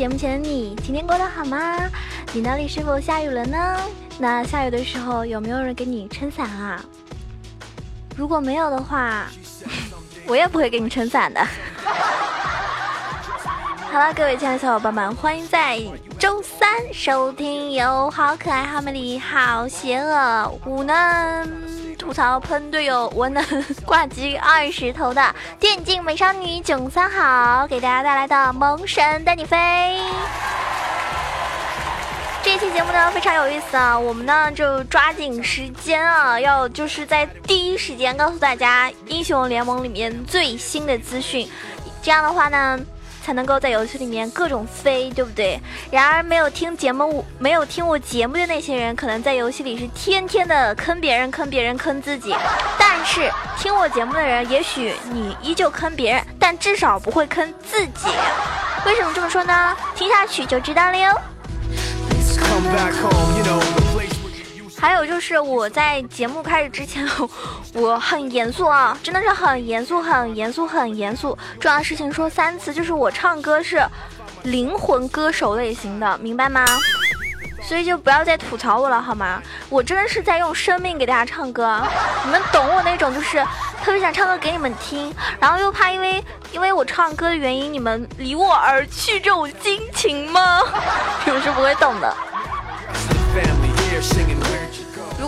节目前的你，今天过得好吗？你那里是否下雨了呢？那下雨的时候有没有人给你撑伞啊？如果没有的话，我也不会给你撑伞的。好了，各位亲爱的小伙伴们，欢迎在周三收听由好可爱、好美丽、好邪恶、无能。吐槽喷队友，我能挂机二十头的电竞美少女囧三好，给大家带来的萌神带你飞。这期节目呢非常有意思啊，我们呢就抓紧时间啊，要就是在第一时间告诉大家英雄联盟里面最新的资讯，这样的话呢。才能够在游戏里面各种飞，对不对？然而没有听节目、没有听我节目的那些人，可能在游戏里是天天的坑别人、坑别人、坑自己。但是听我节目的人，也许你依旧坑别人，但至少不会坑自己。为什么这么说呢？听下去就知道了哟。还有就是我在节目开始之前，我很严肃啊，真的是很严肃、很严肃、很严肃。重要的事情说三次，就是我唱歌是灵魂歌手类型的，明白吗？所以就不要再吐槽我了，好吗？我真的是在用生命给大家唱歌，你们懂我那种，就是特别想唱歌给你们听，然后又怕因为因为我唱歌的原因你们离我而去这种心情吗？你们是不会懂的。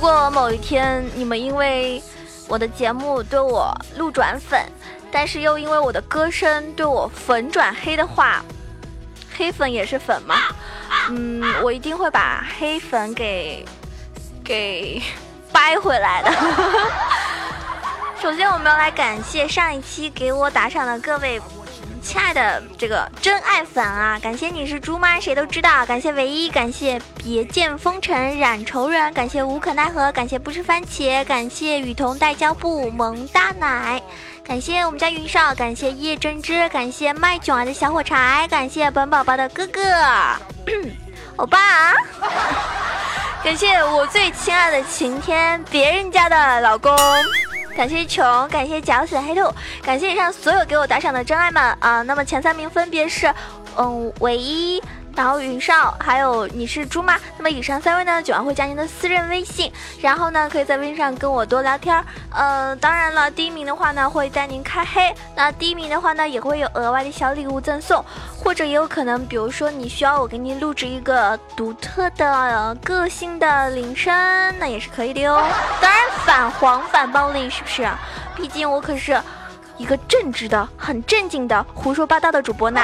如果某一天你们因为我的节目对我路转粉，但是又因为我的歌声对我粉转黑的话，黑粉也是粉嘛，嗯，我一定会把黑粉给给掰回来的。首先，我们要来感谢上一期给我打赏的各位。亲爱的这个真爱粉啊，感谢你是猪吗？谁都知道。感谢唯一，感谢别见风尘染愁人，感谢无可奈何，感谢不吃番茄，感谢雨桐带胶布萌大奶，感谢我们家云少，感谢叶真知，感谢卖囧儿的小火柴，感谢本宝宝的哥哥，欧巴，感谢我最亲爱的晴天，别人家的老公。感谢穷，感谢绞死黑兔，感谢以上所有给我打赏的真爱们啊！那么前三名分别是，嗯，唯一。然后云少，还有你是猪吗？那么以上三位呢，九安会加您的私人微信，然后呢，可以在微信上跟我多聊天。呃，当然了，第一名的话呢，会带您开黑。那第一名的话呢，也会有额外的小礼物赠送，或者也有可能，比如说你需要我给您录制一个独特的个性的铃声，那也是可以的哟。当然反黄反暴力是不是？毕竟我可是一个正直的、很正经的、胡说八道的主播呢。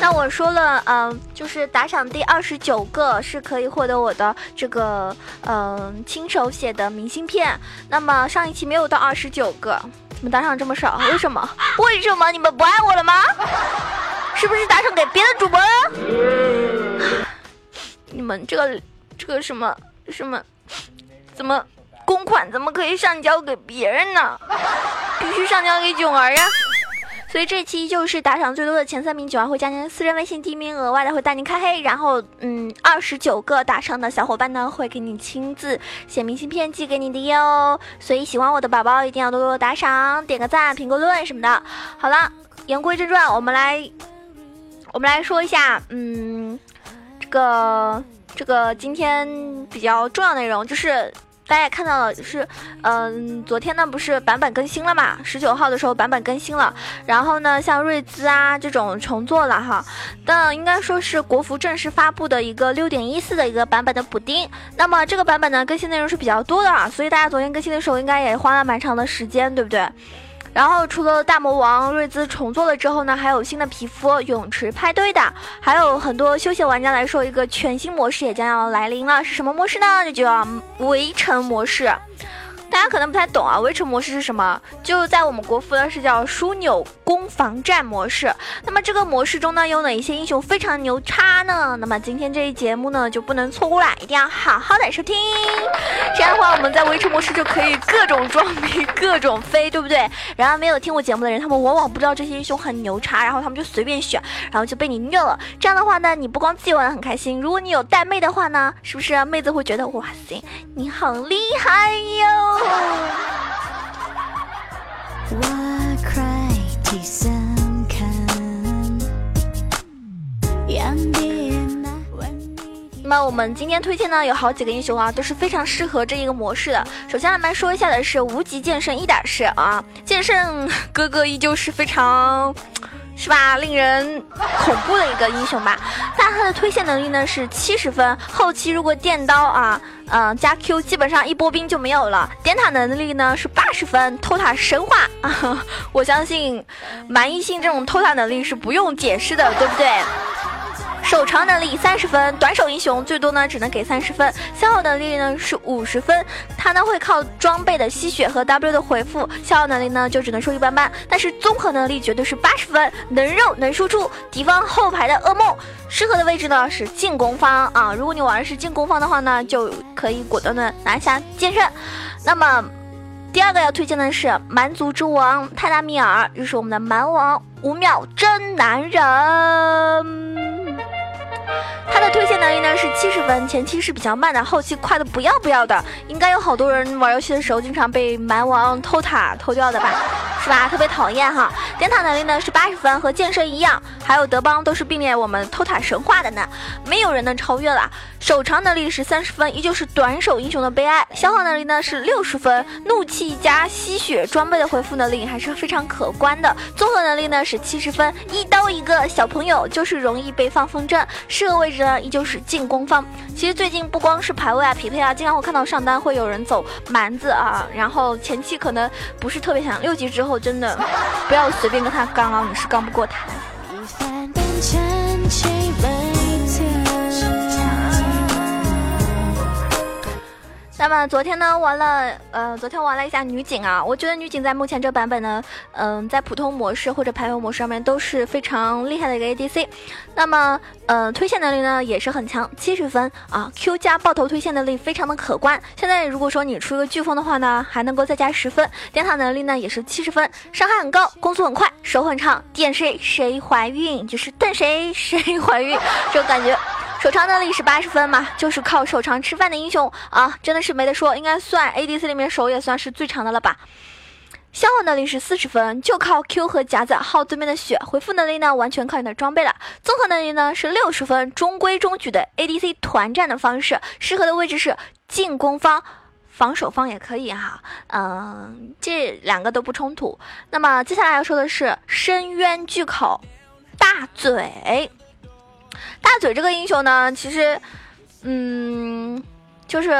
那我说了，嗯，就是打赏第二十九个是可以获得我的这个，嗯，亲手写的明信片。那么上一期没有到二十九个，怎么打赏这么少？为什么？为什么你们不爱我了吗？是不是打赏给别的主播了？你们这个这个什么什么，怎么公款怎么可以上交给别人呢？必须上交给囧儿呀！所以这期就是打赏最多的前三名，九万会加您私人微信，第一名额外的会带您开黑，然后嗯，二十九个打赏的小伙伴呢会给你亲自写明信片寄给你的哟。所以喜欢我的宝宝一定要多多打赏，点个赞、评个论什么的。好了，言归正传，我们来我们来说一下，嗯，这个这个今天比较重要内容就是。大家也看到了，就是，嗯，昨天呢不是版本更新了嘛？十九号的时候版本更新了，然后呢，像瑞兹啊这种重做了哈，但应该说是国服正式发布的一个六点一四的一个版本的补丁。那么这个版本呢更新内容是比较多的，所以大家昨天更新的时候应该也花了蛮长的时间，对不对？然后除了大魔王瑞兹重做了之后呢，还有新的皮肤泳池派对的，还有很多休闲玩家来说，一个全新模式也将要来临了，是什么模式呢？这就叫围城模式。大家可能不太懂啊，围城模式是什么？就在我们国服呢是叫枢纽攻防战模式。那么这个模式中呢，有哪一些英雄非常牛叉呢？那么今天这一节目呢就不能错过了，一定要好好的收听。这样的话，我们在围城模式就可以各种装逼、各种飞，对不对？然而没有听过节目的人，他们往往不知道这些英雄很牛叉，然后他们就随便选，然后就被你虐了。这样的话呢，你不光自己玩的很开心，如果你有带妹的话呢，是不是妹子会觉得哇塞，你好厉害哟？那么我们今天推荐呢有好几个英雄啊都是非常适合这一个模式的。首先我们来说一下的是无极剑圣一点事啊剑圣哥哥依旧是非常是吧？令人恐怖的一个英雄吧。但他的推线能力呢是七十分，后期如果电刀啊，嗯加 Q，基本上一波兵就没有了。点塔能力呢是八十分，偷塔神话。我相信蛮异性这种偷塔能力是不用解释的，对不对？手长能力三十分，短手英雄最多呢只能给三十分，消耗能力呢是五十分，他呢会靠装备的吸血和 W 的回复，消耗能力呢就只能说一般般，但是综合能力绝对是八十分，能肉能输出，敌方后排的噩梦，适合的位置呢是进攻方啊，如果你玩的是进攻方的话呢，就可以果断的拿下剑圣。那么第二个要推荐的是蛮族之王泰达米尔，就是我们的蛮王，五秒真男人。他的推荐能力呢是七十分，前期是比较慢的，后期快的不要不要的。应该有好多人玩游戏的时候经常被蛮王偷塔偷掉的吧？是吧？特别讨厌哈。点塔能力呢是八十分，和剑圣一样，还有德邦都是避免我们偷塔神话的呢，没有人能超越了。手长能力是三十分，依旧是短手英雄的悲哀。消耗能力呢是六十分，怒气加吸血装备的回复能力还是非常可观的。综合能力呢是七十分，一刀一个小朋友就是容易被放风筝，适合位置呢依旧是进攻方。其实最近不光是排位啊、匹配啊，经常会看到上单会有人走蛮子啊，然后前期可能不是特别强，六级之后。后真的不要随便跟他刚啊，你是刚不过他。那么昨天呢玩了，呃，昨天玩了一下女警啊，我觉得女警在目前这版本呢，嗯，在普通模式或者排位模式上面都是非常厉害的一个 ADC。那么，呃，推线能力呢也是很强，七十分啊，Q 加爆头推线能力非常的可观。现在如果说你出一个飓风的话呢，还能够再加十分。点塔能力呢也是七十分，伤害很高，攻速很快，手很长，点谁谁怀孕，就是瞪谁谁怀孕，这种感觉。手长能力是八十分嘛，就是靠手长吃饭的英雄啊，真的是没得说，应该算 ADC 里面手也算是最长的了吧。消耗能力是四十分，就靠 Q 和夹子耗对面的血。回复能力呢，完全靠你的装备了。综合能力呢是六十分，中规中矩的 ADC 团战的方式，适合的位置是进攻方、防守方也可以哈。嗯，这两个都不冲突。那么接下来要说的是深渊巨口大嘴。大嘴这个英雄呢，其实，嗯，就是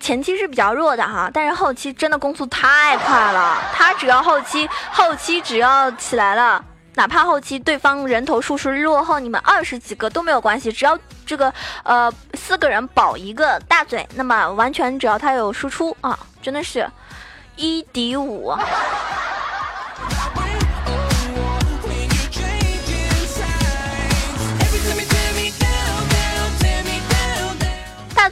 前期是比较弱的哈，但是后期真的攻速太快了。他只要后期后期只要起来了，哪怕后期对方人头数是落后你们二十几个都没有关系，只要这个呃四个人保一个大嘴，那么完全只要他有输出啊，真的是一敌五。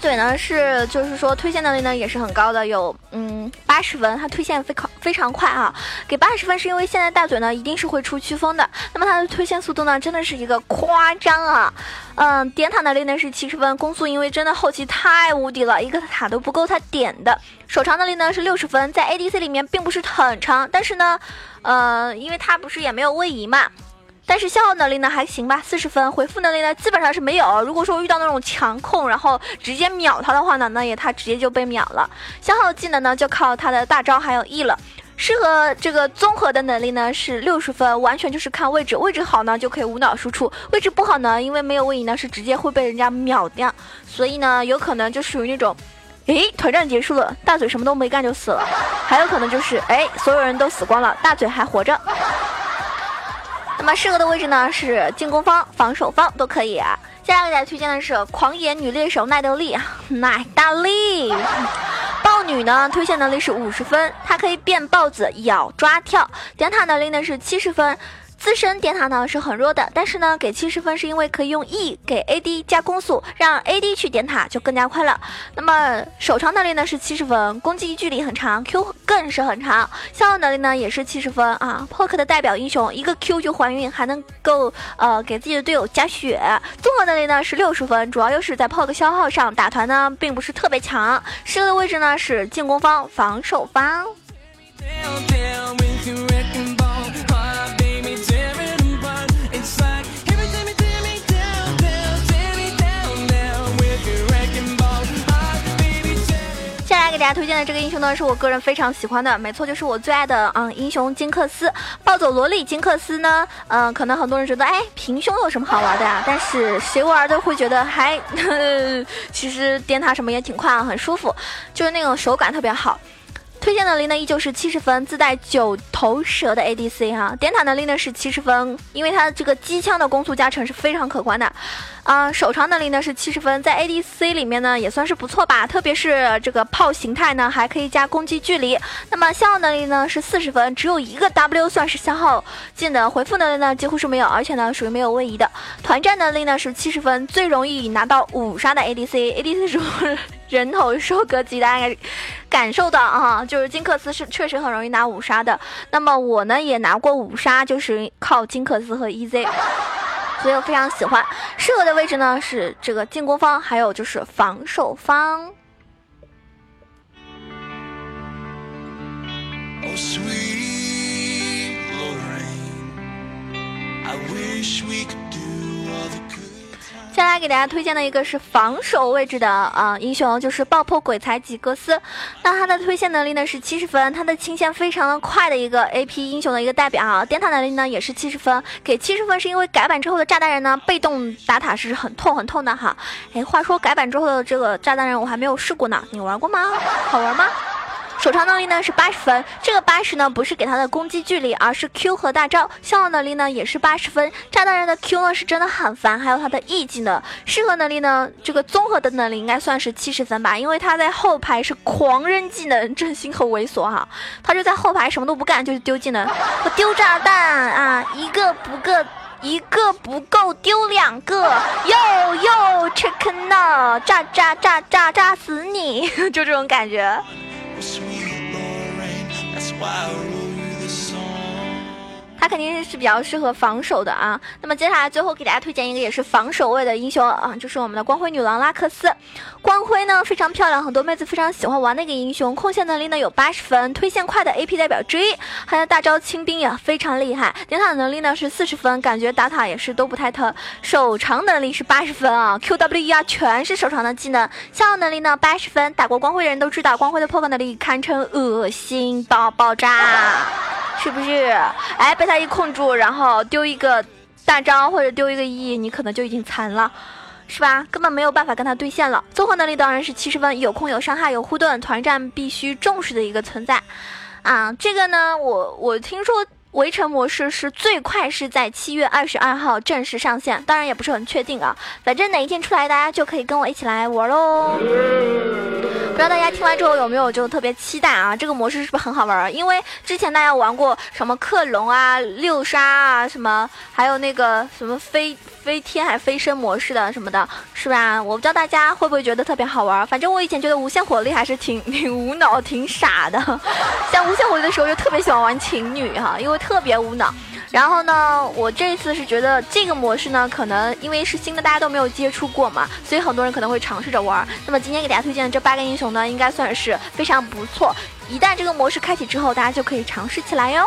嘴呢是就是说推线能力呢也是很高的，有嗯八十分，它推线非常非常快啊。给八十分是因为现在大嘴呢一定是会出飓风的，那么它的推线速度呢真的是一个夸张啊。嗯，点塔能力呢是七十分，攻速因为真的后期太无敌了，一个塔都不够他点的。手长能力呢是六十分，在 ADC 里面并不是很长，但是呢，呃，因为他不是也没有位移嘛。但是消耗能力呢还行吧，四十分。回复能力呢基本上是没有。如果说遇到那种强控，然后直接秒他的话呢，那也他直接就被秒了。消耗技能呢就靠他的大招还有 E 了。适合这个综合的能力呢是六十分，完全就是看位置，位置好呢就可以无脑输出，位置不好呢，因为没有位移呢是直接会被人家秒掉。所以呢有可能就属于那种，诶，团战结束了，大嘴什么都没干就死了。还有可能就是诶，所有人都死光了，大嘴还活着。那么适合的位置呢是进攻方、防守方都可以。接下来给大家推荐的是狂野女猎手奈德利，奈德利。豹女呢推荐能力是五十分，它可以变豹子、咬、抓、跳。点塔能力呢是七十分。自身点塔呢是很弱的，但是呢给七十分是因为可以用 E 给 AD 加攻速，让 AD 去点塔就更加快了。那么手长能力呢是七十分，攻击距离很长，Q 更是很长。消耗能力呢也是七十分啊，poke 的代表英雄，一个 Q 就怀孕，还能够呃给自己的队友加血。综合能力呢是六十分，主要优势在 poke 消耗上，打团呢并不是特别强。适合的位置呢是进攻方、防守方。大家推荐的这个英雄呢，是我个人非常喜欢的，没错，就是我最爱的啊英雄金克斯，暴走萝莉金克斯呢，嗯，可能很多人觉得，哎，平胸有什么好玩的呀？但是谁玩都会觉得还，其实颠塔什么也挺快啊，很舒服，就是那种手感特别好。推荐能力呢依旧是七十分，自带九头蛇的 ADC 哈，点塔能力呢是七十分，因为它这个机枪的攻速加成是非常可观的。啊，手长能力呢是七十分，在 ADC 里面呢也算是不错吧，特别是这个炮形态呢还可以加攻击距离。那么消耗能力呢是四十分，只有一个 W 算是消耗技能，回复能力呢几乎是没有，而且呢属于没有位移的。团战能力呢是七十分，最容易拿到五杀的 ADC，ADC 是人头收割机，大家感受到啊，就是金克斯是确实很容易拿五杀的。那么我呢也拿过五杀，就是靠金克斯和 EZ。所以我非常喜欢，适合的位置呢是这个进攻方，还有就是防守方。接下来给大家推荐的一个是防守位置的啊英雄，就是爆破鬼才吉格斯。那他的推线能力呢是七十分，他的清线非常的快的一个 A P 英雄的一个代表啊。点塔能力呢也是七十分，给七十分是因为改版之后的炸弹人呢被动打塔是很痛很痛的哈。哎，话说改版之后的这个炸弹人我还没有试过呢，你玩过吗？好玩吗？手长能力呢是八十分，这个八十呢不是给他的攻击距离，而是 Q 和大招。消耗能力呢也是八十分，炸弹人的 Q 呢是真的很烦，还有他的 E 技能。适合能力呢，这个综合的能力应该算是七十分吧，因为他在后排是狂扔技能，真心很猥琐哈。他就在后排什么都不干，就是丢技能我丢炸弹啊，一个不够，一个不够丢两个，哟哟 chicken 呢，炸炸炸炸炸死你，就这种感觉。why 他肯定是比较适合防守的啊。那么接下来最后给大家推荐一个也是防守位的英雄啊，就是我们的光辉女郎拉克斯。光辉呢非常漂亮，很多妹子非常喜欢玩那个英雄。控线能力呢有八十分，推线快的 AP 代表之一，还有大招清兵也非常厉害。点塔能力呢是四十分，感觉打塔也是都不太疼。手长能力是八十分啊，QWE 啊全是手长的技能。消耗能力呢八十分，打过光辉的人都知道，光辉的破防能力堪称恶心到爆炸。是不是？哎，被他一控住，然后丢一个大招或者丢一个 E，你可能就已经残了，是吧？根本没有办法跟他对线了。综合能力当然是七十分，有控有伤害有护盾，团战必须重视的一个存在。啊，这个呢，我我听说围城模式是最快是在七月二十二号正式上线，当然也不是很确定啊。反正哪一天出来，大家就可以跟我一起来玩喽。不知道大家听完之后有没有就特别期待啊？这个模式是不是很好玩？因为之前大家玩过什么克隆啊、六杀啊，什么还有那个什么飞飞天还飞升模式的什么的，是吧？我不知道大家会不会觉得特别好玩。反正我以前觉得无限火力还是挺挺无脑、挺傻的。像无限火力的时候就特别喜欢玩情侣哈，因为特别无脑。然后呢，我这一次是觉得这个模式呢，可能因为是新的，大家都没有接触过嘛，所以很多人可能会尝试着玩。那么今天给大家推荐的这八个英雄呢，应该算是非常不错。一旦这个模式开启之后，大家就可以尝试起来哟。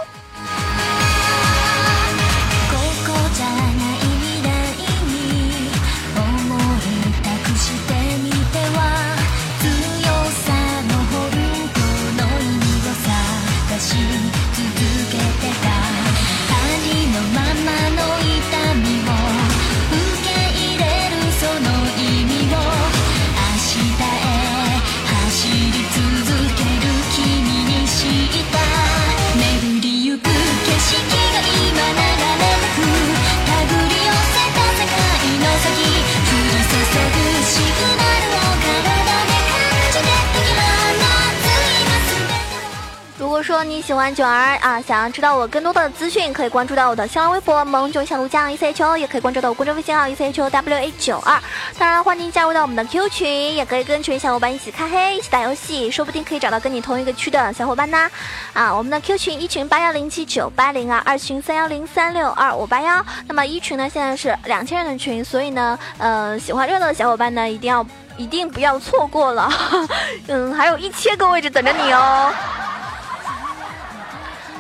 喜欢九儿啊，想要知道我更多的资讯，可以关注到我的新浪微博萌囧小鹿酱 E C H O，也可以关注到我公众微信号 E C H O W A 九二。当然，欢迎加入到我们的 Q 群，也可以跟群小伙伴一起开黑，一起打游戏，说不定可以找到跟你同一个区的小伙伴呢。啊，我们的 Q 群一群八幺零七九八零啊，二群三幺零三六二五八幺。那么一群呢，现在是两千人的群，所以呢，呃，喜欢热闹的小伙伴呢，一定要一定不要错过了。嗯，还有一千个位置等着你哦。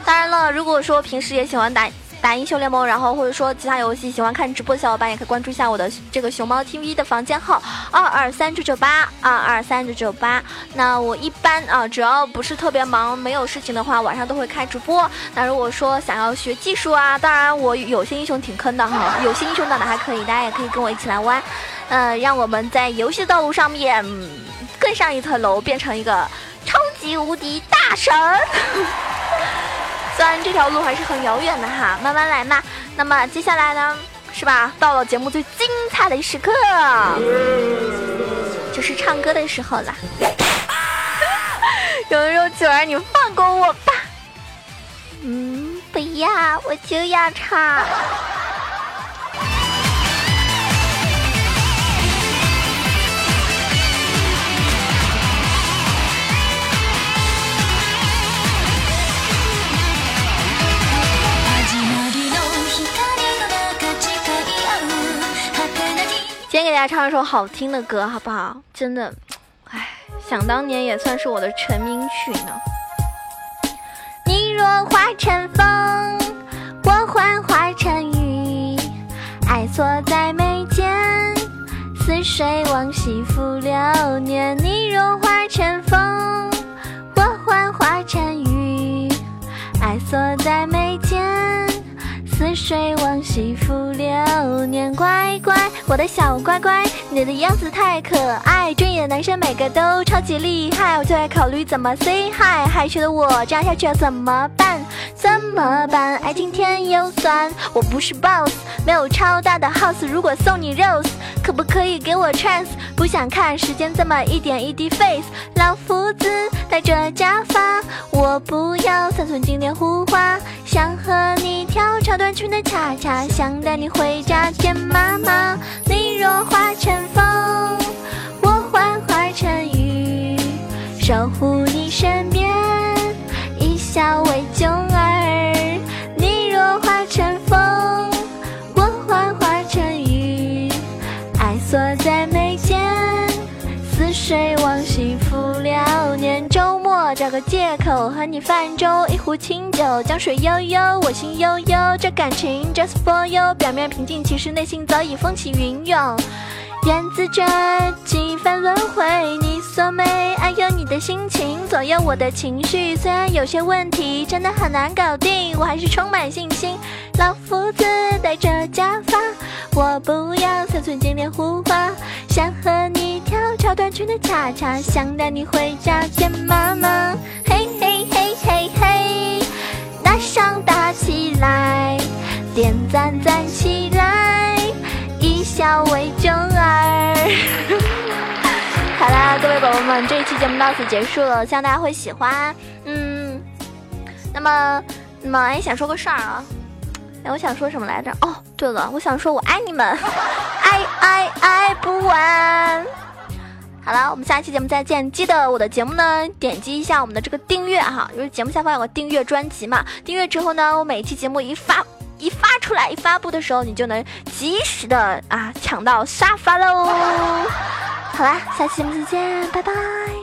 当然了，如果说平时也喜欢打打英雄联盟，然后或者说其他游戏喜欢看直播的小伙伴，也可以关注一下我的这个熊猫 TV 的房间号二二三九九八二二三九九八。那我一般啊，只要不是特别忙没有事情的话，晚上都会开直播。那如果说想要学技术啊，当然我有些英雄挺坑的哈，有些英雄打的还可以，大家也可以跟我一起来玩。呃，让我们在游戏道路上面更上一层楼，变成一个超级无敌大神。虽然这条路还是很遥远的哈，慢慢来嘛。那么接下来呢，是吧？到了节目最精彩的时刻，就是唱歌的时候了。有人说：“九儿，你放过我吧。”嗯，不要，我就要唱。家唱一首好听的歌，好不好？真的，唉，想当年也算是我的成名曲呢。你若化成风，我幻化成雨，爱锁在眉间，似水往昔浮流年。你若化成风，我幻化成雨，爱锁在眉间。似水往昔浮流年，乖乖，我的小乖乖，你的样子太可爱，追你的男生每个都超级厉害，我就在考虑怎么 say hi，害羞的我这样下去要怎么办？怎么办？爱情甜又酸，我不是 boss，没有超大的 house，如果送你 rose，可不可以给我 chance？不想看时间这么一点一滴 face，老夫子戴着假发，我不要三寸金莲胡花，想和你跳超短。裙的恰恰想带你回家见妈妈。你若化成风，我幻化成雨，守护你身边，一笑为雧儿。你若化成风，我幻化成雨，爱锁在眉间，似水往。找个借口和你泛舟，一壶清酒，江水悠悠，我心悠悠。这感情 just for you，表面平静，其实内心早已风起云涌。源自这几番轮回，你所美，爱有你的心情左右我的情绪。虽然有些问题真的很难搞定，我还是充满信心。老夫子戴着假发，我不要三寸金莲胡花，想和你跳超短裙的恰恰，想带你回家见妈妈。嘿嘿嘿嘿嘿，大上打起来，点赞赞起来，一笑为雧儿。好啦，各位宝宝们，这一期节目到此结束了，希望大家会喜欢。嗯，那么，那么，哎，想说个事儿啊。哎，我想说什么来着？哦，对了，我想说我爱你们，爱爱爱不完。好了，我们下期节目再见。记得我的节目呢，点击一下我们的这个订阅哈，因为节目下方有个订阅专辑嘛。订阅之后呢，我每一期节目一发一发出来，一发布的时候，你就能及时的啊抢到沙发喽。好啦，下期节目再见，拜拜。